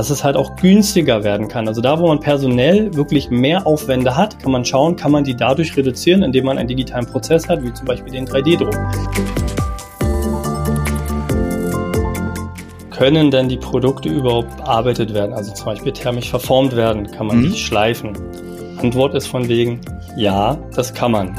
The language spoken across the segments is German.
dass es halt auch günstiger werden kann. Also da, wo man personell wirklich mehr Aufwände hat, kann man schauen, kann man die dadurch reduzieren, indem man einen digitalen Prozess hat, wie zum Beispiel den 3D-Druck. Können denn die Produkte überhaupt bearbeitet werden? Also zum Beispiel thermisch verformt werden? Kann man mhm. die schleifen? Antwort ist von wegen, ja, das kann man.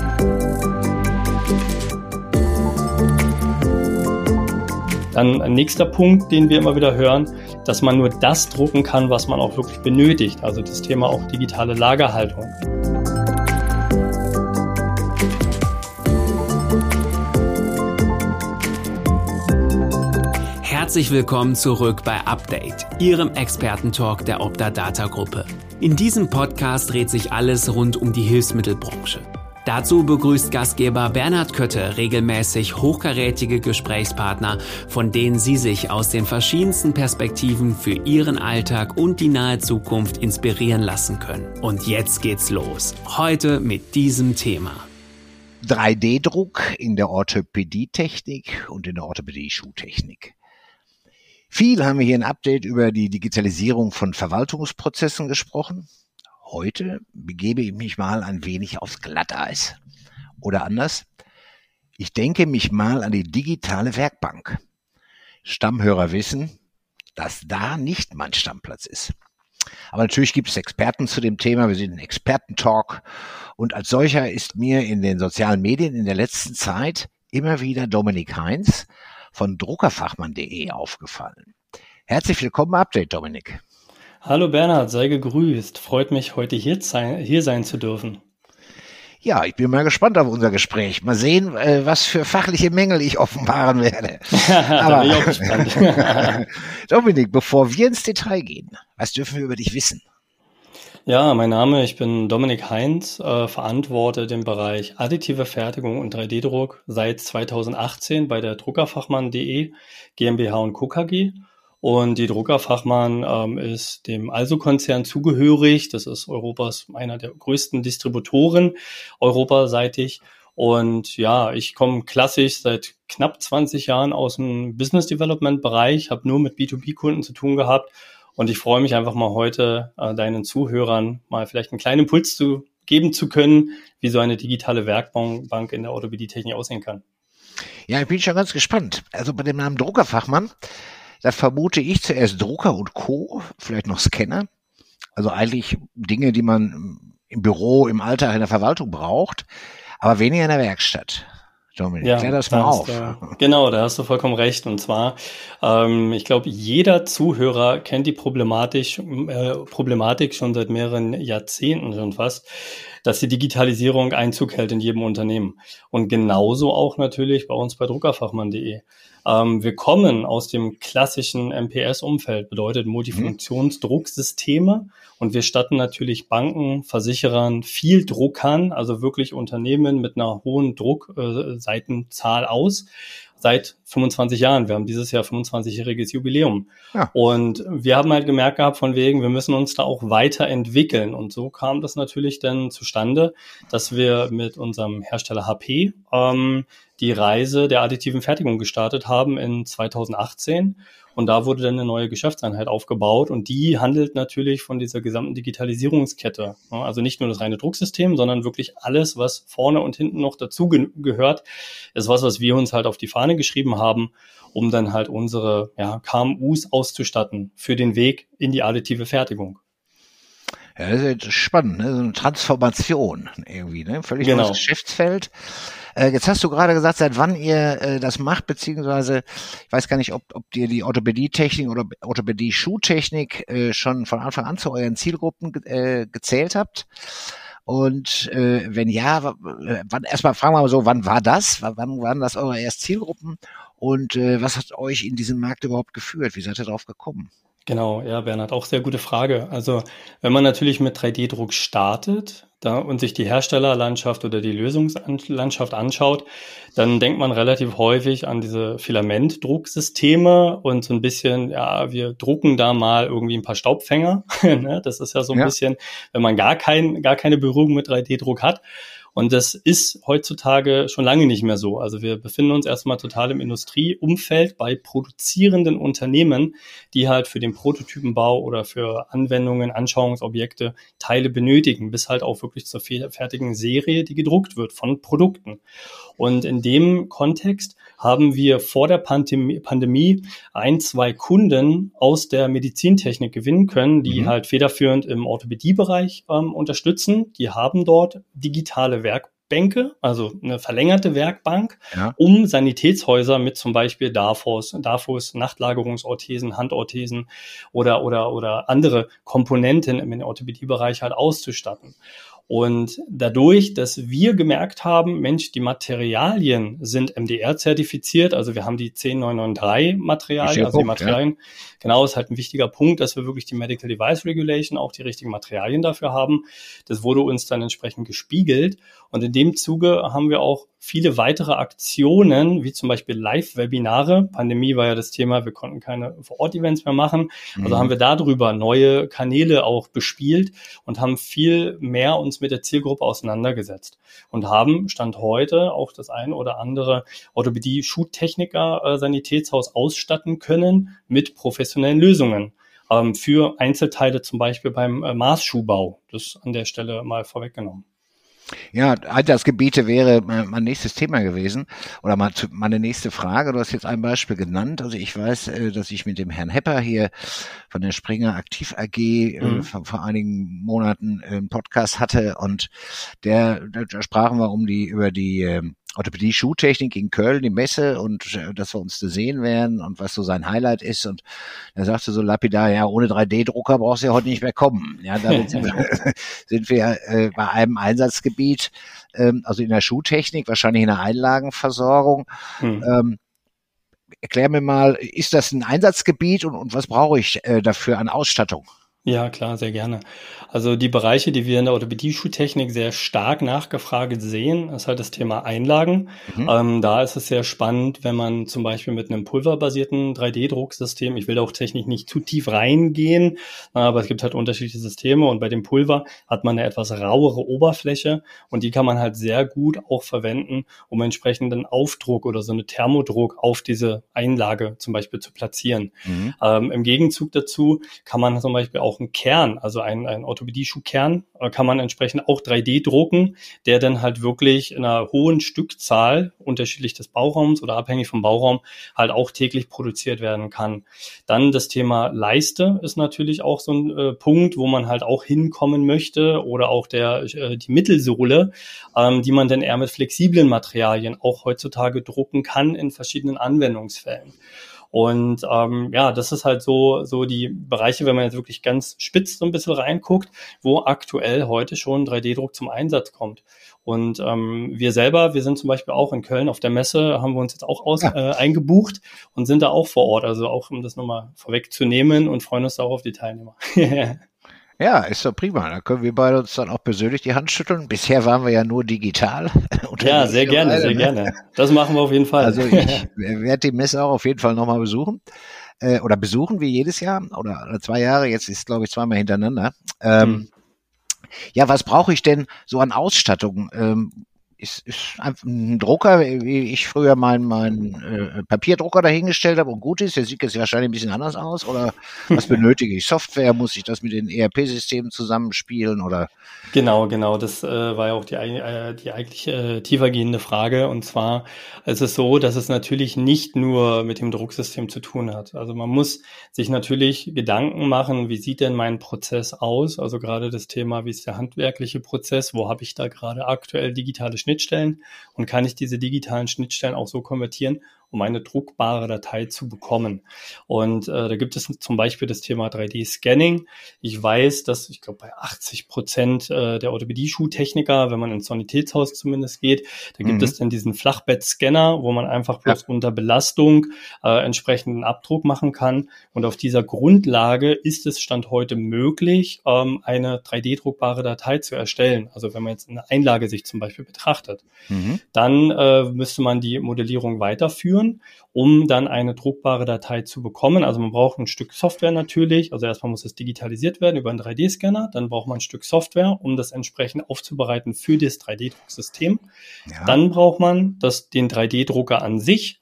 Dann ein nächster Punkt, den wir immer wieder hören, dass man nur das drucken kann, was man auch wirklich benötigt. Also das Thema auch digitale Lagerhaltung. Herzlich willkommen zurück bei Update, Ihrem Expertentalk der Opta Data Gruppe. In diesem Podcast dreht sich alles rund um die Hilfsmittelbranche. Dazu begrüßt Gastgeber Bernhard Kötte regelmäßig hochkarätige Gesprächspartner, von denen Sie sich aus den verschiedensten Perspektiven für Ihren Alltag und die nahe Zukunft inspirieren lassen können. Und jetzt geht's los. Heute mit diesem Thema. 3D-Druck in der Orthopädietechnik und in der Orthopädie-Schuhtechnik. Viel haben wir hier ein Update über die Digitalisierung von Verwaltungsprozessen gesprochen. Heute begebe ich mich mal ein wenig aufs Glatteis. Oder anders, ich denke mich mal an die digitale Werkbank. Stammhörer wissen, dass da nicht mein Stammplatz ist. Aber natürlich gibt es Experten zu dem Thema. Wir sind ein Expertentalk. Und als solcher ist mir in den sozialen Medien in der letzten Zeit immer wieder Dominik Heinz von druckerfachmann.de aufgefallen. Herzlich willkommen Update, Dominik. Hallo Bernhard, sei gegrüßt. Freut mich, heute hier sein, hier sein zu dürfen. Ja, ich bin mal gespannt auf unser Gespräch. Mal sehen, äh, was für fachliche Mängel ich offenbaren werde. Aber, bin ich auch gespannt. Dominik, bevor wir ins Detail gehen, was dürfen wir über dich wissen? Ja, mein Name, ich bin Dominik Heinz, äh, verantworte den Bereich additive Fertigung und 3D-Druck seit 2018 bei der Druckerfachmann.de GmbH und Co. KG und die Druckerfachmann ähm, ist dem Also-Konzern zugehörig. Das ist Europas einer der größten Distributoren europaseitig. Und ja, ich komme klassisch seit knapp 20 Jahren aus dem Business Development Bereich, habe nur mit B2B-Kunden zu tun gehabt. Und ich freue mich einfach mal heute äh, deinen Zuhörern mal vielleicht einen kleinen Impuls zu geben zu können, wie so eine digitale Werkbank in der Orthopädie-Technik aussehen kann. Ja, ich bin schon ganz gespannt. Also bei dem Namen Druckerfachmann da vermute ich zuerst Drucker und Co., vielleicht noch Scanner. Also eigentlich Dinge, die man im Büro, im Alltag, in der Verwaltung braucht, aber weniger in der Werkstatt. Dominik, ja, klär das mal auf. Du, genau, da hast du vollkommen recht. Und zwar, ähm, ich glaube, jeder Zuhörer kennt die Problematik, äh, Problematik schon seit mehreren Jahrzehnten schon fast, dass die Digitalisierung Einzug hält in jedem Unternehmen. Und genauso auch natürlich bei uns bei druckerfachmann.de. Ähm, wir kommen aus dem klassischen MPS-Umfeld, bedeutet Multifunktionsdrucksysteme. Und wir statten natürlich Banken, Versicherern, viel Druckern, also wirklich Unternehmen mit einer hohen Druckseitenzahl äh, aus seit 25 Jahren. Wir haben dieses Jahr 25-jähriges Jubiläum. Ja. Und wir haben halt gemerkt gehabt von wegen, wir müssen uns da auch weiterentwickeln. Und so kam das natürlich dann zustande, dass wir mit unserem Hersteller HP ähm, die Reise der additiven Fertigung gestartet haben in 2018. Und da wurde dann eine neue Geschäftseinheit aufgebaut und die handelt natürlich von dieser gesamten Digitalisierungskette. Also nicht nur das reine Drucksystem, sondern wirklich alles, was vorne und hinten noch dazu gehört, ist was, was wir uns halt auf die Fahne geschrieben haben, um dann halt unsere ja, KMUs auszustatten für den Weg in die additive Fertigung. Ja, das ist spannend, ne? so eine Transformation irgendwie, ne? Völlig genau. neues Geschäftsfeld. Äh, jetzt hast du gerade gesagt, seit wann ihr äh, das macht, beziehungsweise ich weiß gar nicht, ob, ob ihr die Orthopädie-Technik oder Orthopädie-Schuhtechnik äh, schon von Anfang an zu euren Zielgruppen äh, gezählt habt. Und äh, wenn ja, äh, wann erstmal fragen wir mal so, wann war das? Wann waren das eure ersten Zielgruppen? Und äh, was hat euch in diesen Markt überhaupt geführt? Wie seid ihr darauf gekommen? Genau, ja, Bernhard, auch sehr gute Frage. Also wenn man natürlich mit 3D-Druck startet da, und sich die Herstellerlandschaft oder die Lösungslandschaft anschaut, dann denkt man relativ häufig an diese Filamentdrucksysteme und so ein bisschen, ja, wir drucken da mal irgendwie ein paar Staubfänger. Ne? das ist ja so ein ja. bisschen, wenn man gar, kein, gar keine Berührung mit 3D-Druck hat. Und das ist heutzutage schon lange nicht mehr so. Also wir befinden uns erstmal total im Industrieumfeld bei produzierenden Unternehmen, die halt für den Prototypenbau oder für Anwendungen, Anschauungsobjekte Teile benötigen, bis halt auch wirklich zur fertigen Serie, die gedruckt wird von Produkten. Und in dem Kontext haben wir vor der Pandemie ein, zwei Kunden aus der Medizintechnik gewinnen können, die mhm. halt federführend im Orthopädiebereich ähm, unterstützen. Die haben dort digitale Werkbänke, also eine verlängerte Werkbank, ja. um Sanitätshäuser mit zum Beispiel Darfos, Darfos, Nachtlagerungsorthesen, Handorthesen oder, oder, oder andere Komponenten im Orthopädiebereich halt auszustatten. Und dadurch, dass wir gemerkt haben, Mensch, die Materialien sind MDR-zertifiziert, also wir haben die 10993 Materialien, also die Materialien, ja. genau, ist halt ein wichtiger Punkt, dass wir wirklich die Medical Device Regulation, auch die richtigen Materialien dafür haben. Das wurde uns dann entsprechend gespiegelt. Und in dem Zuge haben wir auch viele weitere Aktionen, wie zum Beispiel Live-Webinare. Pandemie war ja das Thema, wir konnten keine Vor-Ort-Events mehr machen. Also mhm. haben wir darüber neue Kanäle auch bespielt und haben viel mehr uns mit der Zielgruppe auseinandergesetzt und haben Stand heute auch das ein oder andere Orthopädie-Schuhtechniker äh, Sanitätshaus ausstatten können mit professionellen Lösungen ähm, für Einzelteile zum Beispiel beim äh, Maßschuhbau. Das an der Stelle mal vorweggenommen. Ja, Einsatzgebiete wäre mein nächstes Thema gewesen oder meine nächste Frage. Du hast jetzt ein Beispiel genannt. Also ich weiß, äh, dass ich mit dem Herrn Hepper hier von der Springer Aktiv AG äh, mhm. vor, vor, einigen Monaten einen Podcast hatte und der, da sprachen wir um die über die ähm, Orthopädie Schuhtechnik in Köln, die Messe und äh, dass wir uns da sehen werden und was so sein Highlight ist. Und er sagte so lapidar, ja, ohne 3D-Drucker brauchst du ja heute nicht mehr kommen. Ja, damit sind wir, sind wir äh, bei einem Einsatzgebiet, ähm, also in der Schuhtechnik, wahrscheinlich in der Einlagenversorgung. Hm. Ähm, erklär mir mal, ist das ein Einsatzgebiet und, und was brauche ich äh, dafür an Ausstattung? Ja, klar, sehr gerne. Also die Bereiche, die wir in der Orthopädie-Schuhtechnik sehr stark nachgefragt sehen, ist halt das Thema Einlagen. Mhm. Ähm, da ist es sehr spannend, wenn man zum Beispiel mit einem pulverbasierten 3D-Drucksystem, ich will da auch technisch nicht zu tief reingehen, aber es gibt halt unterschiedliche Systeme und bei dem Pulver hat man eine etwas rauere Oberfläche und die kann man halt sehr gut auch verwenden, um entsprechenden Aufdruck oder so eine Thermodruck auf diese Einlage zum Beispiel zu platzieren. Mhm. Ähm, Im Gegenzug dazu kann man zum Beispiel auch auch einen Kern, also ein, ein Orthopädie-Schuhkern, äh, kann man entsprechend auch 3D drucken, der dann halt wirklich in einer hohen Stückzahl, unterschiedlich des Bauraums oder abhängig vom Bauraum, halt auch täglich produziert werden kann. Dann das Thema Leiste ist natürlich auch so ein äh, Punkt, wo man halt auch hinkommen möchte oder auch der, äh, die Mittelsohle, ähm, die man dann eher mit flexiblen Materialien auch heutzutage drucken kann in verschiedenen Anwendungsfällen. Und ähm, ja, das ist halt so, so die Bereiche, wenn man jetzt wirklich ganz spitz so ein bisschen reinguckt, wo aktuell heute schon 3D-Druck zum Einsatz kommt. Und ähm, wir selber, wir sind zum Beispiel auch in Köln auf der Messe, haben wir uns jetzt auch aus, äh, eingebucht und sind da auch vor Ort. Also auch um das nochmal vorwegzunehmen und freuen uns auch auf die Teilnehmer. Ja, ist doch prima. Da können wir beide uns dann auch persönlich die Hand schütteln. Bisher waren wir ja nur digital. ja, sehr gerne, sehr ne? gerne. Das machen wir auf jeden Fall. Also ich werde die Messe auch auf jeden Fall nochmal besuchen. Äh, oder besuchen wir jedes Jahr oder, oder zwei Jahre. Jetzt ist, glaube ich, zweimal hintereinander. Ähm, hm. Ja, was brauche ich denn so an Ausstattung? Ähm, ist, ist einfach ein Drucker, wie ich früher meinen mein, äh, Papierdrucker dahingestellt habe und gut ist. Der sieht jetzt wahrscheinlich ein bisschen anders aus. Oder was benötige ich? Software? Muss ich das mit den ERP-Systemen zusammenspielen? Oder? Genau, genau. Das äh, war ja auch die, äh, die eigentlich äh, tiefergehende Frage. Und zwar ist es so, dass es natürlich nicht nur mit dem Drucksystem zu tun hat. Also man muss sich natürlich Gedanken machen, wie sieht denn mein Prozess aus? Also gerade das Thema, wie ist der handwerkliche Prozess? Wo habe ich da gerade aktuell digitale Schnittstellen? Schnittstellen? Und kann ich diese digitalen Schnittstellen auch so konvertieren, um eine druckbare Datei zu bekommen. Und äh, da gibt es zum Beispiel das Thema 3D-Scanning. Ich weiß, dass ich glaube bei 80 Prozent äh, der Orthopädie-Schuhtechniker, wenn man ins Sanitätshaus zumindest geht, da gibt mhm. es dann diesen Flachbettscanner, wo man einfach bloß ja. unter Belastung äh, entsprechenden Abdruck machen kann. Und auf dieser Grundlage ist es Stand heute möglich, ähm, eine 3D-druckbare Datei zu erstellen. Also wenn man jetzt eine Einlage sich zum Beispiel betrachtet, mhm. dann äh, müsste man die Modellierung weiterführen führen, um dann eine druckbare Datei zu bekommen. Also man braucht ein Stück Software natürlich. Also erstmal muss es digitalisiert werden über einen 3D-Scanner. Dann braucht man ein Stück Software, um das entsprechend aufzubereiten für das 3D-Drucksystem. Ja. Dann braucht man das, den 3D-Drucker an sich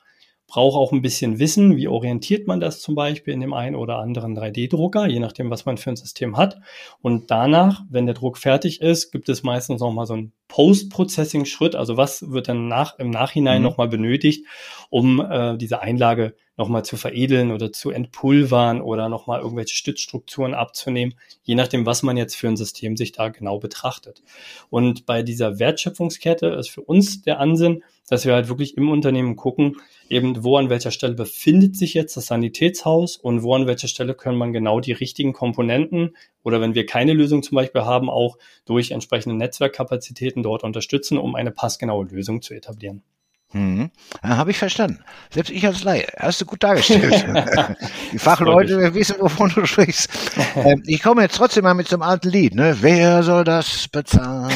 braucht auch ein bisschen Wissen, wie orientiert man das zum Beispiel in dem einen oder anderen 3D-Drucker, je nachdem, was man für ein System hat. Und danach, wenn der Druck fertig ist, gibt es meistens noch mal so einen Post-Processing-Schritt. Also was wird dann nach, im Nachhinein mhm. noch mal benötigt, um äh, diese Einlage nochmal zu veredeln oder zu entpulvern oder nochmal irgendwelche Stützstrukturen abzunehmen, je nachdem, was man jetzt für ein System sich da genau betrachtet. Und bei dieser Wertschöpfungskette ist für uns der Ansinn, dass wir halt wirklich im Unternehmen gucken, eben wo an welcher Stelle befindet sich jetzt das Sanitätshaus und wo an welcher Stelle können man genau die richtigen Komponenten oder wenn wir keine Lösung zum Beispiel haben, auch durch entsprechende Netzwerkkapazitäten dort unterstützen, um eine passgenaue Lösung zu etablieren. Hm. Habe ich verstanden. Selbst ich als Laie. Hast du gut dargestellt. Die Fachleute wissen, wovon du sprichst. Ähm, ich komme jetzt trotzdem mal mit so einem alten Lied. Ne? Wer soll das bezahlen?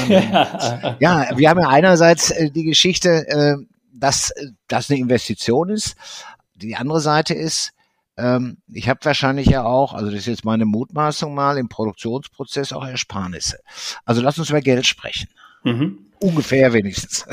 ja, wir haben ja einerseits äh, die Geschichte, äh, dass das eine Investition ist. Die andere Seite ist, ähm, ich habe wahrscheinlich ja auch, also das ist jetzt meine Mutmaßung mal, im Produktionsprozess auch Ersparnisse. Also lass uns über Geld sprechen. Mhm. Ungefähr wenigstens.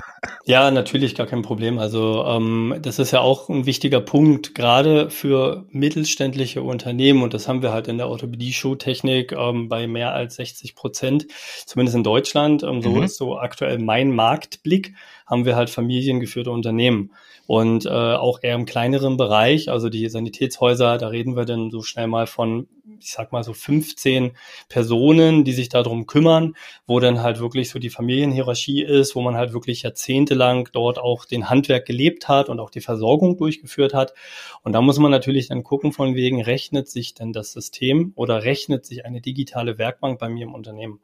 Ja, natürlich gar kein Problem. Also ähm, das ist ja auch ein wichtiger Punkt, gerade für mittelständliche Unternehmen. Und das haben wir halt in der Orthopädie-Schuhtechnik ähm, bei mehr als 60 Prozent, zumindest in Deutschland. Ähm, so mhm. ist so aktuell mein Marktblick, haben wir halt familiengeführte Unternehmen. Und äh, auch eher im kleineren Bereich, also die Sanitätshäuser, da reden wir dann so schnell mal von ich sag mal so 15 Personen, die sich darum kümmern, wo dann halt wirklich so die Familienhierarchie ist, wo man halt wirklich jahrzehntelang dort auch den Handwerk gelebt hat und auch die Versorgung durchgeführt hat. Und da muss man natürlich dann gucken, von wegen rechnet sich denn das System oder rechnet sich eine digitale Werkbank bei mir im Unternehmen.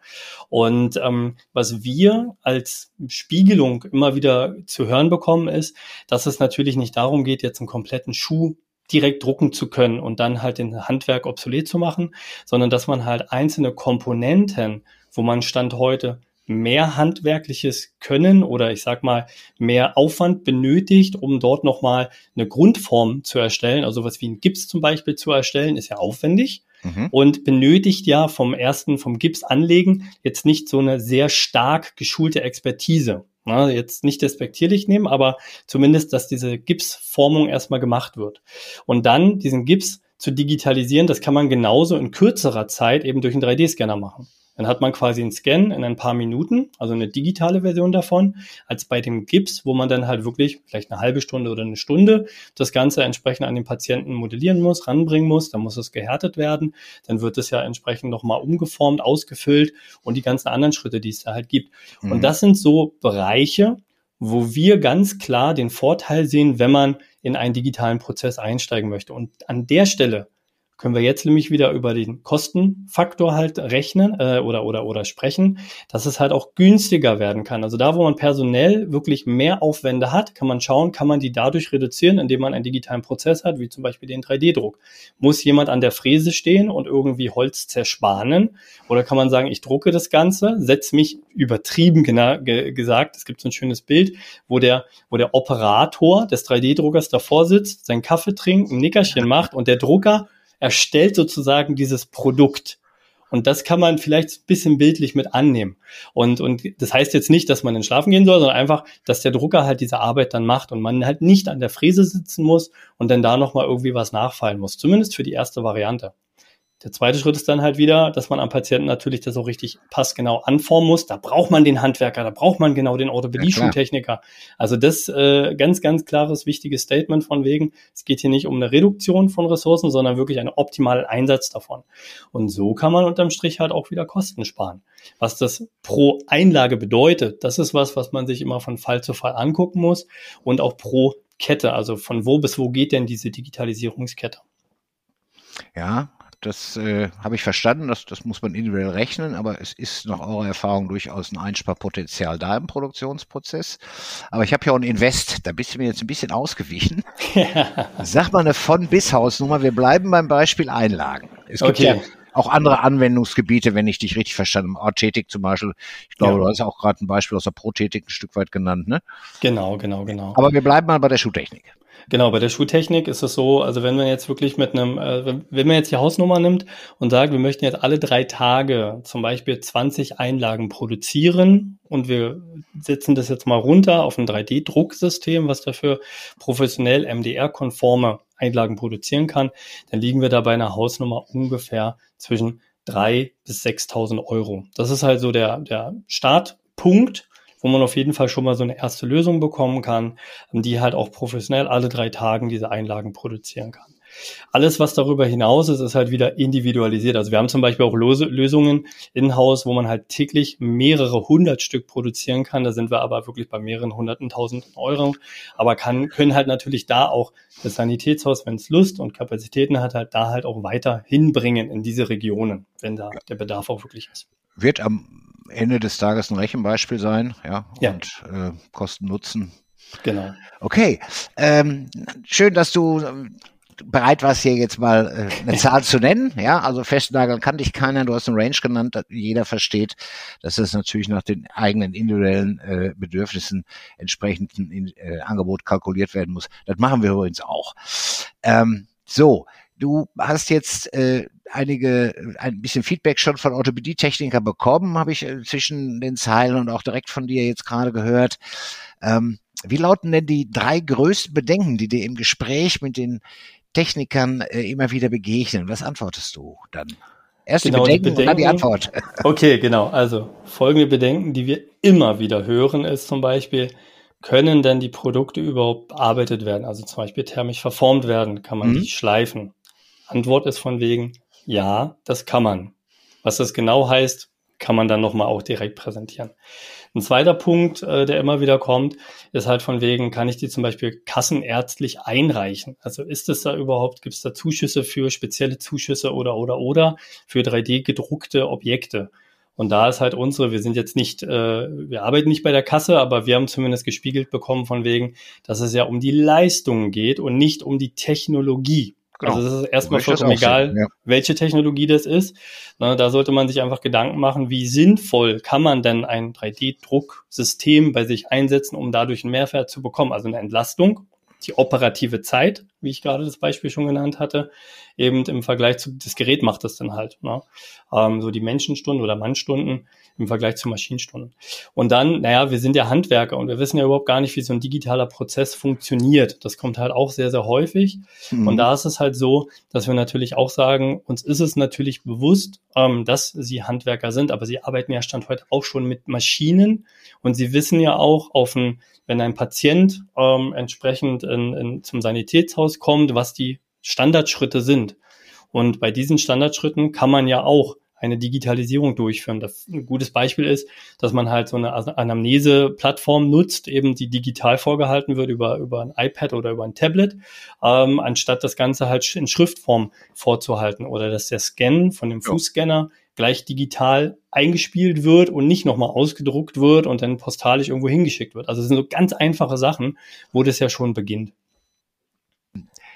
Und ähm, was wir als Spiegelung immer wieder zu hören bekommen, ist, dass es natürlich nicht darum geht, jetzt einen kompletten Schuh direkt drucken zu können und dann halt den Handwerk obsolet zu machen, sondern dass man halt einzelne Komponenten, wo man Stand heute mehr handwerkliches Können oder ich sag mal mehr Aufwand benötigt, um dort nochmal eine Grundform zu erstellen. Also was wie ein Gips zum Beispiel zu erstellen, ist ja aufwendig mhm. und benötigt ja vom ersten, vom Gips anlegen jetzt nicht so eine sehr stark geschulte Expertise. Na, jetzt nicht despektierlich nehmen, aber zumindest, dass diese Gipsformung erstmal gemacht wird. Und dann diesen Gips zu digitalisieren, das kann man genauso in kürzerer Zeit eben durch einen 3D-Scanner machen. Dann hat man quasi einen Scan in ein paar Minuten, also eine digitale Version davon, als bei dem Gips, wo man dann halt wirklich vielleicht eine halbe Stunde oder eine Stunde das Ganze entsprechend an den Patienten modellieren muss, ranbringen muss, dann muss es gehärtet werden, dann wird es ja entsprechend nochmal umgeformt, ausgefüllt und die ganzen anderen Schritte, die es da halt gibt. Mhm. Und das sind so Bereiche, wo wir ganz klar den Vorteil sehen, wenn man in einen digitalen Prozess einsteigen möchte. Und an der Stelle können wir jetzt nämlich wieder über den Kostenfaktor halt rechnen äh, oder, oder, oder sprechen, dass es halt auch günstiger werden kann. Also da, wo man personell wirklich mehr Aufwände hat, kann man schauen, kann man die dadurch reduzieren, indem man einen digitalen Prozess hat, wie zum Beispiel den 3D-Druck. Muss jemand an der Fräse stehen und irgendwie Holz zersparen? Oder kann man sagen, ich drucke das Ganze, setze mich übertrieben ge gesagt, es gibt so ein schönes Bild, wo der, wo der Operator des 3D-Druckers davor sitzt, seinen Kaffee trinkt, ein Nickerchen macht und der Drucker erstellt sozusagen dieses Produkt. Und das kann man vielleicht ein bisschen bildlich mit annehmen. Und, und das heißt jetzt nicht, dass man in Schlafen gehen soll, sondern einfach, dass der Drucker halt diese Arbeit dann macht und man halt nicht an der Fräse sitzen muss und dann da nochmal irgendwie was nachfallen muss. Zumindest für die erste Variante. Der zweite Schritt ist dann halt wieder, dass man am Patienten natürlich das auch richtig passgenau anformen muss. Da braucht man den Handwerker, da braucht man genau den Orthopädie-Schuhtechniker. Ja, also das äh, ganz, ganz klares, wichtiges Statement von wegen, es geht hier nicht um eine Reduktion von Ressourcen, sondern wirklich einen optimalen Einsatz davon. Und so kann man unterm Strich halt auch wieder Kosten sparen. Was das pro Einlage bedeutet, das ist was, was man sich immer von Fall zu Fall angucken muss und auch pro Kette, also von wo bis wo geht denn diese Digitalisierungskette? Ja, das äh, habe ich verstanden, das, das muss man individuell rechnen, aber es ist nach eurer Erfahrung durchaus ein Einsparpotenzial da im Produktionsprozess. Aber ich habe ja auch ein Invest, da bist du mir jetzt ein bisschen ausgewichen. Sag mal eine von-bis-Hausnummer, wir bleiben beim Beispiel Einlagen. Es gibt okay. ja auch andere Anwendungsgebiete, wenn ich dich richtig verstanden habe. Arthetik zum Beispiel. Ich glaube, ja. du hast auch gerade ein Beispiel aus der Prothetik ein Stück weit genannt, ne? Genau, genau, genau. Aber wir bleiben mal bei der Schuhtechnik. Genau, bei der Schuhtechnik ist es so, also wenn man jetzt wirklich mit einem, äh, wenn man jetzt die Hausnummer nimmt und sagt, wir möchten jetzt alle drei Tage zum Beispiel 20 Einlagen produzieren und wir setzen das jetzt mal runter auf ein 3D-Drucksystem, was dafür professionell MDR-konforme Einlagen produzieren kann, dann liegen wir da bei einer Hausnummer ungefähr zwischen 3.000 bis 6.000 Euro. Das ist halt so der, der Startpunkt wo man auf jeden Fall schon mal so eine erste Lösung bekommen kann, die halt auch professionell alle drei Tagen diese Einlagen produzieren kann. Alles, was darüber hinaus ist, ist halt wieder individualisiert. Also wir haben zum Beispiel auch Lösungen in-house, wo man halt täglich mehrere hundert Stück produzieren kann. Da sind wir aber wirklich bei mehreren hunderten tausend Euro. Aber kann, können halt natürlich da auch das Sanitätshaus, wenn es Lust und Kapazitäten hat, halt da halt auch weiter hinbringen in diese Regionen, wenn da der Bedarf auch wirklich ist. Wird am Ende des Tages ein Rechenbeispiel sein, ja, ja. und äh, Kosten Nutzen. Genau. Okay, ähm, schön, dass du ähm, bereit warst, hier jetzt mal äh, eine Zahl zu nennen. Ja, also festnageln kann dich keiner. Du hast eine Range genannt. Jeder versteht, dass das natürlich nach den eigenen individuellen äh, Bedürfnissen entsprechend ein äh, Angebot kalkuliert werden muss. Das machen wir übrigens auch. Ähm, so, du hast jetzt äh, einige, ein bisschen Feedback schon von Orthopädie-Techniker bekommen, habe ich äh, zwischen den Zeilen und auch direkt von dir jetzt gerade gehört. Ähm, wie lauten denn die drei größten Bedenken, die dir im Gespräch mit den Technikern äh, immer wieder begegnen? Was antwortest du dann? Erst genau, die, Bedenken die Bedenken und dann die Antwort. Okay, genau. Also folgende Bedenken, die wir immer wieder hören, ist zum Beispiel, können denn die Produkte überhaupt bearbeitet werden? Also zum Beispiel thermisch verformt werden, kann man mhm. die schleifen? Antwort ist von wegen, ja, das kann man. Was das genau heißt, kann man dann nochmal auch direkt präsentieren. Ein zweiter Punkt, äh, der immer wieder kommt, ist halt von wegen, kann ich die zum Beispiel kassenärztlich einreichen? Also ist es da überhaupt, gibt es da Zuschüsse für spezielle Zuschüsse oder oder oder für 3D gedruckte Objekte? Und da ist halt unsere, wir sind jetzt nicht, äh, wir arbeiten nicht bei der Kasse, aber wir haben zumindest gespiegelt bekommen von wegen, dass es ja um die Leistung geht und nicht um die Technologie. Genau. Also es ist erstmal vollkommen egal, ja. welche Technologie das ist. Na, da sollte man sich einfach Gedanken machen, wie sinnvoll kann man denn ein 3D-Drucksystem bei sich einsetzen, um dadurch einen Mehrwert zu bekommen. Also eine Entlastung, die operative Zeit, wie ich gerade das Beispiel schon genannt hatte, eben im Vergleich zu, das Gerät macht das dann halt. Ne? Ähm, so die Menschenstunden oder Mannstunden im Vergleich zu Maschinenstunden. Und dann, naja, wir sind ja Handwerker und wir wissen ja überhaupt gar nicht, wie so ein digitaler Prozess funktioniert. Das kommt halt auch sehr, sehr häufig. Mhm. Und da ist es halt so, dass wir natürlich auch sagen, uns ist es natürlich bewusst, ähm, dass sie Handwerker sind, aber sie arbeiten ja Stand heute auch schon mit Maschinen und sie wissen ja auch auf ein wenn ein Patient ähm, entsprechend in, in, zum Sanitätshaus kommt, was die Standardschritte sind. Und bei diesen Standardschritten kann man ja auch eine Digitalisierung durchführen. Das ein gutes Beispiel ist, dass man halt so eine Anamnese-Plattform nutzt, eben die digital vorgehalten wird über, über ein iPad oder über ein Tablet, ähm, anstatt das Ganze halt in Schriftform vorzuhalten oder dass der Scan von dem Fußscanner gleich digital eingespielt wird und nicht nochmal ausgedruckt wird und dann postalisch irgendwo hingeschickt wird. Also es sind so ganz einfache Sachen, wo das ja schon beginnt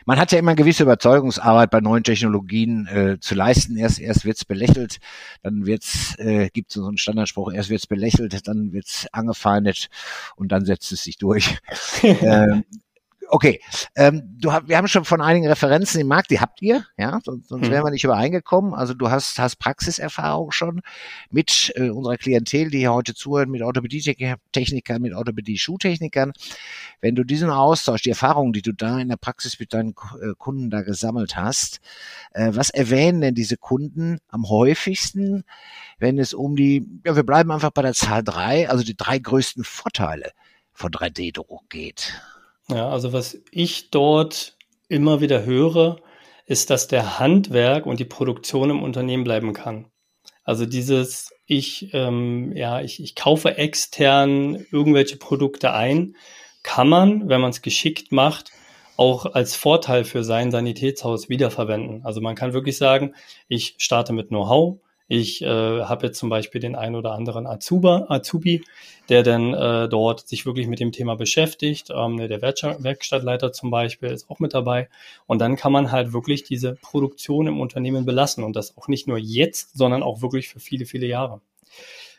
man hat ja immer eine gewisse Überzeugungsarbeit bei neuen Technologien äh, zu leisten. Erst, erst wird's belächelt, dann wird's, äh, gibt so einen Standardspruch, erst wird's belächelt, dann wird's angefeindet und dann setzt es sich durch. ähm, okay, ähm, du hab, wir haben schon von einigen Referenzen im Markt, die habt ihr, ja, sonst, sonst mhm. wären wir nicht übereingekommen. Also du hast, hast Praxiserfahrung schon mit äh, unserer Klientel, die hier heute zuhört, mit Orthopädie-Technikern, mit Orthopädie-Schuhtechnikern. Wenn du diesen Austausch, die Erfahrungen, die du da in der Praxis mit deinen äh, Kunden da gesammelt hast, äh, was erwähnen denn diese Kunden am häufigsten, wenn es um die, ja, wir bleiben einfach bei der Zahl drei, also die drei größten Vorteile von 3D-Druck geht? Ja, also was ich dort immer wieder höre, ist, dass der Handwerk und die Produktion im Unternehmen bleiben kann. Also dieses, ich, ähm, ja, ich, ich kaufe extern irgendwelche Produkte ein, kann man, wenn man es geschickt macht, auch als Vorteil für sein Sanitätshaus wiederverwenden. Also man kann wirklich sagen, ich starte mit Know-how, ich äh, habe jetzt zum Beispiel den einen oder anderen Azuba, Azubi, der dann äh, dort sich wirklich mit dem Thema beschäftigt. Ähm, der Werkstattleiter zum Beispiel ist auch mit dabei. Und dann kann man halt wirklich diese Produktion im Unternehmen belassen und das auch nicht nur jetzt, sondern auch wirklich für viele, viele Jahre.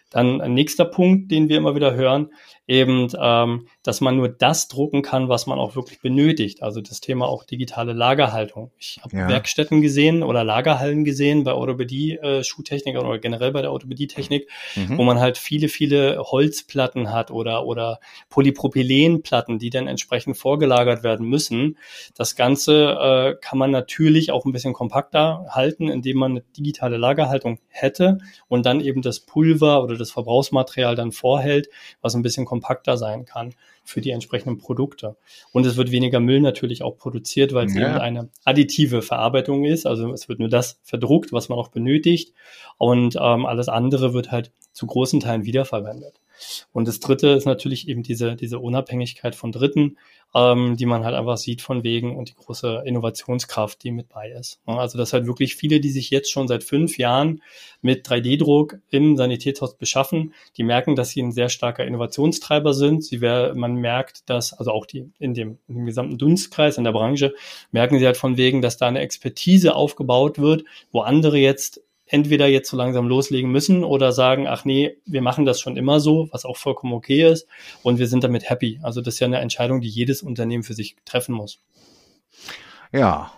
Dann ein nächster Punkt, den wir immer wieder hören, eben, ähm, dass man nur das drucken kann, was man auch wirklich benötigt. Also das Thema auch digitale Lagerhaltung. Ich habe ja. Werkstätten gesehen oder Lagerhallen gesehen bei Orthopädie-Schuhtechnikern äh, oder generell bei der Orthopädie-Technik, mhm. wo man halt viele, viele Holzplatten hat oder, oder Polypropylenplatten, die dann entsprechend vorgelagert werden müssen. Das Ganze äh, kann man natürlich auch ein bisschen kompakter halten, indem man eine digitale Lagerhaltung hätte und dann eben das Pulver oder das Verbrauchsmaterial dann vorhält, was ein bisschen kompakter sein kann für die entsprechenden Produkte. Und es wird weniger Müll natürlich auch produziert, weil es ja. eben eine additive Verarbeitung ist. Also es wird nur das verdruckt, was man auch benötigt. Und ähm, alles andere wird halt zu großen Teilen wiederverwendet. Und das dritte ist natürlich eben diese, diese Unabhängigkeit von Dritten, ähm, die man halt einfach sieht von wegen und die große Innovationskraft, die mit bei ist. Also das halt wirklich viele, die sich jetzt schon seit fünf Jahren mit 3D-Druck im Sanitätshaus beschaffen, die merken, dass sie ein sehr starker Innovationstreiber sind. Sie wär, man merkt, dass, also auch die in dem, in dem gesamten Dunstkreis in der Branche, merken sie halt von wegen, dass da eine Expertise aufgebaut wird, wo andere jetzt entweder jetzt so langsam loslegen müssen oder sagen, ach nee, wir machen das schon immer so, was auch vollkommen okay ist und wir sind damit happy. Also das ist ja eine Entscheidung, die jedes Unternehmen für sich treffen muss. Ja,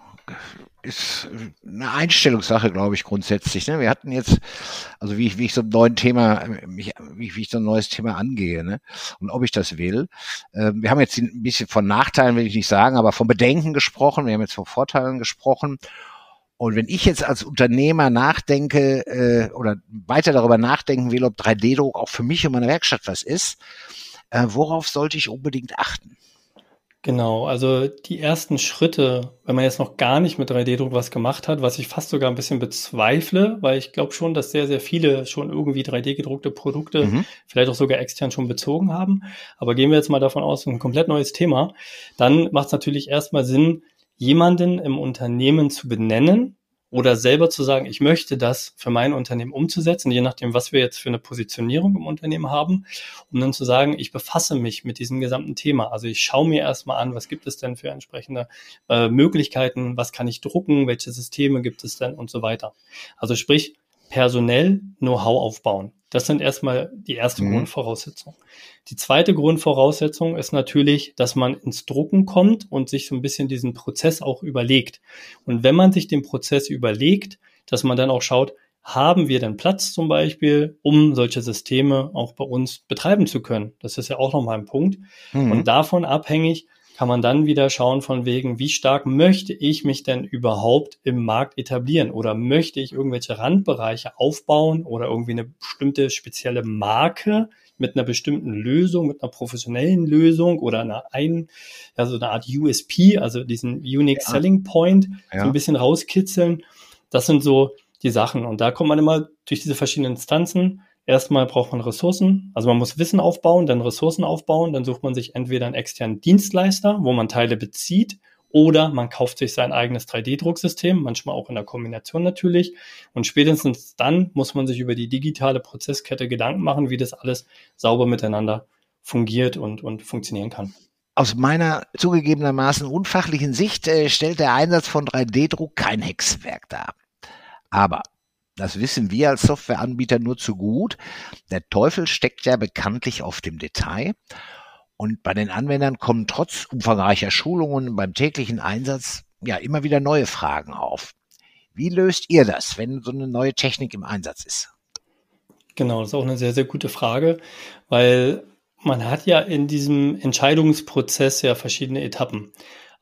ist eine Einstellungssache, glaube ich, grundsätzlich. Ne? Wir hatten jetzt, also wie ich, wie ich so ein neues Thema, wie, wie ich so ein neues Thema angehe, ne? Und ob ich das will. Ähm, wir haben jetzt ein bisschen von Nachteilen, will ich nicht sagen, aber von Bedenken gesprochen, wir haben jetzt von Vorteilen gesprochen. Und wenn ich jetzt als Unternehmer nachdenke äh, oder weiter darüber nachdenken will, ob 3D-Druck auch für mich und meine Werkstatt was ist, äh, worauf sollte ich unbedingt achten? Genau, also die ersten Schritte, wenn man jetzt noch gar nicht mit 3D-Druck was gemacht hat, was ich fast sogar ein bisschen bezweifle, weil ich glaube schon, dass sehr, sehr viele schon irgendwie 3D-gedruckte Produkte mhm. vielleicht auch sogar extern schon bezogen haben. Aber gehen wir jetzt mal davon aus, ein komplett neues Thema, dann macht es natürlich erstmal Sinn, jemanden im Unternehmen zu benennen oder selber zu sagen, ich möchte das für mein Unternehmen umzusetzen, je nachdem, was wir jetzt für eine Positionierung im Unternehmen haben, um dann zu sagen, ich befasse mich mit diesem gesamten Thema. Also ich schaue mir erstmal an, was gibt es denn für entsprechende äh, Möglichkeiten, was kann ich drucken, welche Systeme gibt es denn und so weiter. Also sprich, personell Know-how aufbauen. Das sind erstmal die erste mhm. Grundvoraussetzung. Die zweite Grundvoraussetzung ist natürlich, dass man ins Drucken kommt und sich so ein bisschen diesen Prozess auch überlegt. Und wenn man sich den Prozess überlegt, dass man dann auch schaut, haben wir denn Platz zum Beispiel, um solche Systeme auch bei uns betreiben zu können? Das ist ja auch nochmal ein Punkt. Mhm. Und davon abhängig kann man dann wieder schauen von wegen, wie stark möchte ich mich denn überhaupt im Markt etablieren oder möchte ich irgendwelche Randbereiche aufbauen oder irgendwie eine bestimmte spezielle Marke mit einer bestimmten Lösung, mit einer professionellen Lösung oder einer ein, ja, so eine Art USP, also diesen Unique ja. Selling Point, ja. so ein bisschen rauskitzeln. Das sind so die Sachen. Und da kommt man immer durch diese verschiedenen Instanzen Erstmal braucht man Ressourcen, also man muss Wissen aufbauen, dann Ressourcen aufbauen, dann sucht man sich entweder einen externen Dienstleister, wo man Teile bezieht, oder man kauft sich sein eigenes 3D-Drucksystem, manchmal auch in der Kombination natürlich. Und spätestens dann muss man sich über die digitale Prozesskette Gedanken machen, wie das alles sauber miteinander fungiert und, und funktionieren kann. Aus meiner zugegebenermaßen unfachlichen Sicht äh, stellt der Einsatz von 3D-Druck kein Hexenwerk dar. Aber das wissen wir als Softwareanbieter nur zu gut. Der Teufel steckt ja bekanntlich auf dem Detail. Und bei den Anwendern kommen trotz umfangreicher Schulungen beim täglichen Einsatz ja immer wieder neue Fragen auf. Wie löst ihr das, wenn so eine neue Technik im Einsatz ist? Genau, das ist auch eine sehr, sehr gute Frage, weil man hat ja in diesem Entscheidungsprozess ja verschiedene Etappen.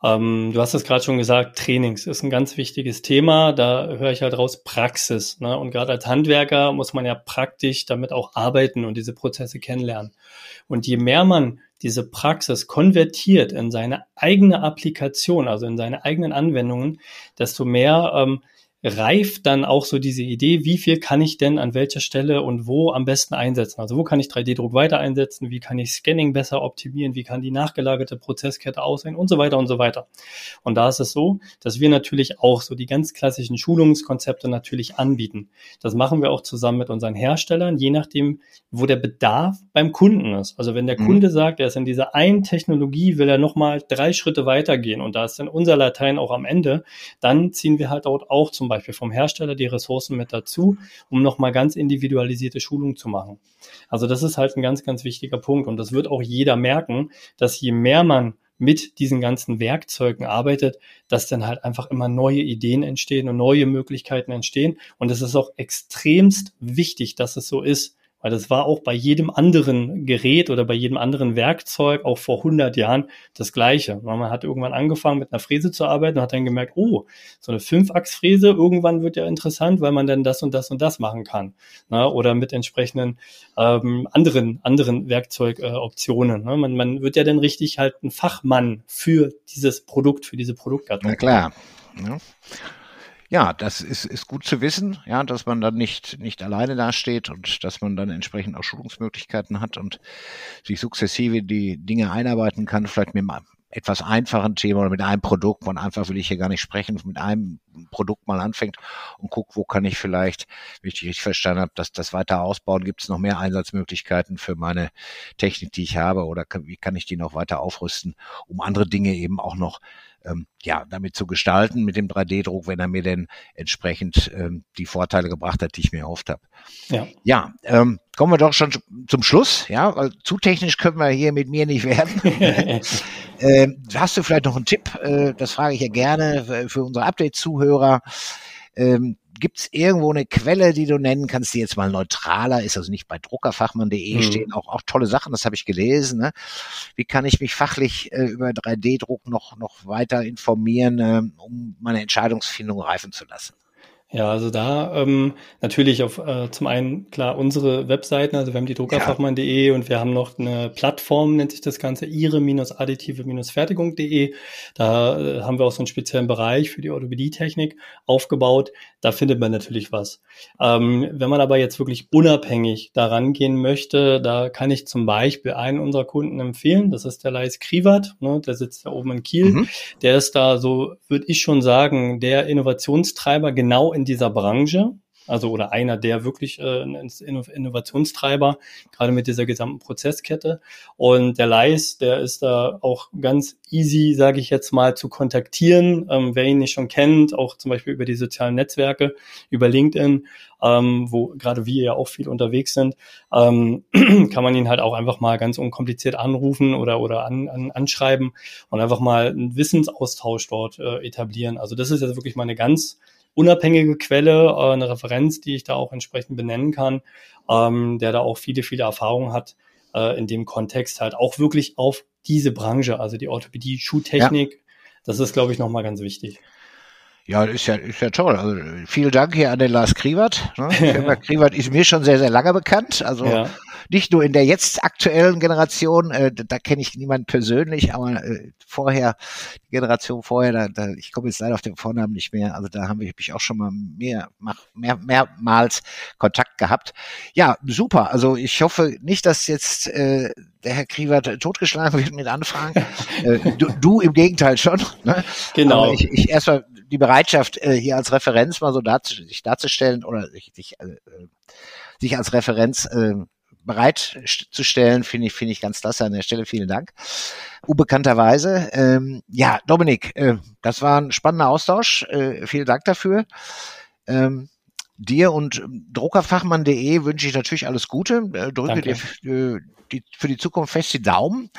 Ähm, du hast es gerade schon gesagt, Trainings ist ein ganz wichtiges Thema. Da höre ich halt raus Praxis. Ne? Und gerade als Handwerker muss man ja praktisch damit auch arbeiten und diese Prozesse kennenlernen. Und je mehr man diese Praxis konvertiert in seine eigene Applikation, also in seine eigenen Anwendungen, desto mehr ähm, reift dann auch so diese Idee, wie viel kann ich denn an welcher Stelle und wo am besten einsetzen? Also wo kann ich 3D-Druck weiter einsetzen? Wie kann ich Scanning besser optimieren? Wie kann die nachgelagerte Prozesskette aussehen? Und so weiter und so weiter. Und da ist es so, dass wir natürlich auch so die ganz klassischen Schulungskonzepte natürlich anbieten. Das machen wir auch zusammen mit unseren Herstellern, je nachdem, wo der Bedarf beim Kunden ist. Also wenn der mhm. Kunde sagt, er ist in dieser einen Technologie, will er nochmal drei Schritte weitergehen und da ist dann unser Latein auch am Ende, dann ziehen wir halt dort auch zum Beispiel vom Hersteller die Ressourcen mit dazu, um nochmal ganz individualisierte Schulungen zu machen. Also das ist halt ein ganz, ganz wichtiger Punkt und das wird auch jeder merken, dass je mehr man mit diesen ganzen Werkzeugen arbeitet, dass dann halt einfach immer neue Ideen entstehen und neue Möglichkeiten entstehen. Und es ist auch extremst wichtig, dass es so ist. Weil das war auch bei jedem anderen Gerät oder bei jedem anderen Werkzeug auch vor 100 Jahren das Gleiche. Man hat irgendwann angefangen mit einer Fräse zu arbeiten und hat dann gemerkt, oh, so eine Fünfachsfräse irgendwann wird ja interessant, weil man dann das und das und das machen kann. Na, oder mit entsprechenden ähm, anderen, anderen Werkzeugoptionen. Äh, man, man wird ja dann richtig halt ein Fachmann für dieses Produkt, für diese Produktgattung. Na klar. Ja ja, das ist, ist gut zu wissen, ja, dass man dann nicht, nicht alleine dasteht und dass man dann entsprechend auch Schulungsmöglichkeiten hat und sich sukzessive die Dinge einarbeiten kann, vielleicht mit einem etwas einfachen Thema oder mit einem Produkt, von einfach will ich hier gar nicht sprechen, mit einem Produkt mal anfängt und guckt, wo kann ich vielleicht, wenn ich richtig verstanden habe, dass das weiter ausbauen, gibt es noch mehr Einsatzmöglichkeiten für meine Technik, die ich habe? Oder wie kann ich die noch weiter aufrüsten, um andere Dinge eben auch noch ähm, ja, damit zu gestalten mit dem 3D-Druck, wenn er mir denn entsprechend ähm, die Vorteile gebracht hat, die ich mir erhofft habe. Ja, ja ähm, kommen wir doch schon zum Schluss, ja, weil zu technisch können wir hier mit mir nicht werden. ähm, hast du vielleicht noch einen Tipp? Äh, das frage ich ja gerne für unsere Update-Zuhörer. Ähm, Gibt es irgendwo eine Quelle, die du nennen kannst, die jetzt mal neutraler ist, also nicht bei druckerfachmann.de mhm. stehen auch, auch tolle Sachen, das habe ich gelesen. Ne? Wie kann ich mich fachlich äh, über 3D-Druck noch, noch weiter informieren, äh, um meine Entscheidungsfindung reifen zu lassen? Ja, also da ähm, natürlich auf äh, zum einen klar unsere Webseiten, also wir haben die druckerfachmann.de ja. und wir haben noch eine Plattform, nennt sich das Ganze, ihre-additive-fertigung.de. Da äh, haben wir auch so einen speziellen Bereich für die Orthopädie-Technik aufgebaut. Da findet man natürlich was. Ähm, wenn man aber jetzt wirklich unabhängig daran gehen möchte, da kann ich zum Beispiel einen unserer Kunden empfehlen. Das ist der Leis Kriwat, ne, der sitzt da oben in Kiel. Mhm. Der ist da so, würde ich schon sagen, der Innovationstreiber genau in in dieser Branche, also oder einer der wirklich äh, Innovationstreiber, gerade mit dieser gesamten Prozesskette. Und der Leis, der ist da auch ganz easy, sage ich jetzt mal, zu kontaktieren. Ähm, wer ihn nicht schon kennt, auch zum Beispiel über die sozialen Netzwerke, über LinkedIn, ähm, wo gerade wir ja auch viel unterwegs sind, ähm, kann man ihn halt auch einfach mal ganz unkompliziert anrufen oder oder an, an, anschreiben und einfach mal einen Wissensaustausch dort äh, etablieren. Also das ist jetzt wirklich mal eine ganz unabhängige Quelle, äh, eine Referenz, die ich da auch entsprechend benennen kann, ähm, der da auch viele, viele Erfahrungen hat äh, in dem Kontext halt auch wirklich auf diese Branche, also die Orthopädie, Schuhtechnik. Ja. Das ist, glaube ich, nochmal ganz wichtig. Ja, ist ja, ist ja toll. Also vielen Dank hier an den Lars Kriwert. Ne? Firma ist mir schon sehr, sehr lange bekannt. Also ja. nicht nur in der jetzt aktuellen Generation, äh, da kenne ich niemanden persönlich, aber äh, vorher, die Generation vorher, da, da, ich komme jetzt leider auf den Vornamen nicht mehr, also da haben wir hab ich auch schon mal mehr, mehr, mehrmals Kontakt gehabt. Ja, super. Also ich hoffe nicht, dass jetzt äh, der Herr Kriwert totgeschlagen wird mit Anfragen. äh, du, du im Gegenteil schon. Ne? Genau. Aber ich, ich erstmal die Bereitschaft, äh, hier als Referenz mal so darz sich darzustellen oder sich, sich, äh, sich als Referenz äh, bereitzustellen, finde ich, finde ich ganz klasse an der Stelle. Vielen Dank. Unbekannterweise. Ähm, ja, Dominik, äh, das war ein spannender Austausch. Äh, vielen Dank dafür. Ähm, dir und druckerfachmann.de wünsche ich natürlich alles Gute. Äh, drücke Danke. dir äh, die, für die Zukunft fest die Daumen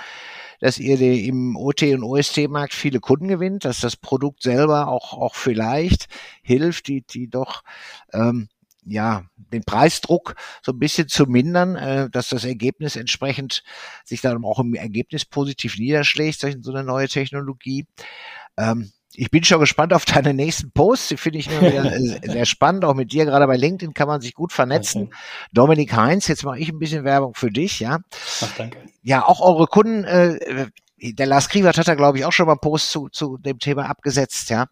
dass ihr im OT- und OST-Markt viele Kunden gewinnt, dass das Produkt selber auch, auch vielleicht hilft, die, die doch ähm, ja, den Preisdruck so ein bisschen zu mindern, äh, dass das Ergebnis entsprechend sich dann auch im Ergebnis positiv niederschlägt, so eine neue Technologie. Ähm, ich bin schon gespannt auf deine nächsten Posts. Die finde ich immer wieder sehr spannend. Auch mit dir, gerade bei LinkedIn kann man sich gut vernetzen. Okay. Dominik Heinz, jetzt mache ich ein bisschen Werbung für dich, ja. Ach, danke. Ja, auch eure Kunden, äh, der Lars Kriegert hat da, glaube ich, auch schon mal einen Post zu, zu dem Thema abgesetzt, ja.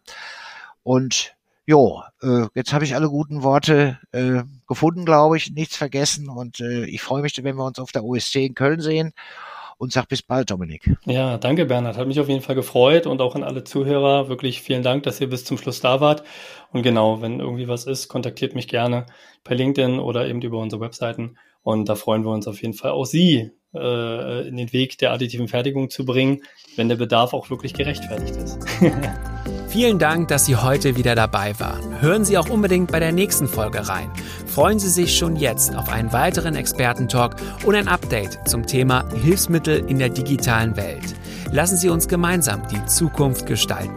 Und jo, äh, jetzt habe ich alle guten Worte äh, gefunden, glaube ich, nichts vergessen. Und äh, ich freue mich, wenn wir uns auf der OSC in Köln sehen und sag bis bald, Dominik. Ja, danke, Bernhard. Hat mich auf jeden Fall gefreut und auch an alle Zuhörer wirklich vielen Dank, dass ihr bis zum Schluss da wart. Und genau, wenn irgendwie was ist, kontaktiert mich gerne per LinkedIn oder eben über unsere Webseiten. Und da freuen wir uns auf jeden Fall auch Sie äh, in den Weg der additiven Fertigung zu bringen, wenn der Bedarf auch wirklich gerechtfertigt ist. Vielen Dank, dass Sie heute wieder dabei waren. Hören Sie auch unbedingt bei der nächsten Folge rein. Freuen Sie sich schon jetzt auf einen weiteren Expertentalk und ein Update zum Thema Hilfsmittel in der digitalen Welt. Lassen Sie uns gemeinsam die Zukunft gestalten.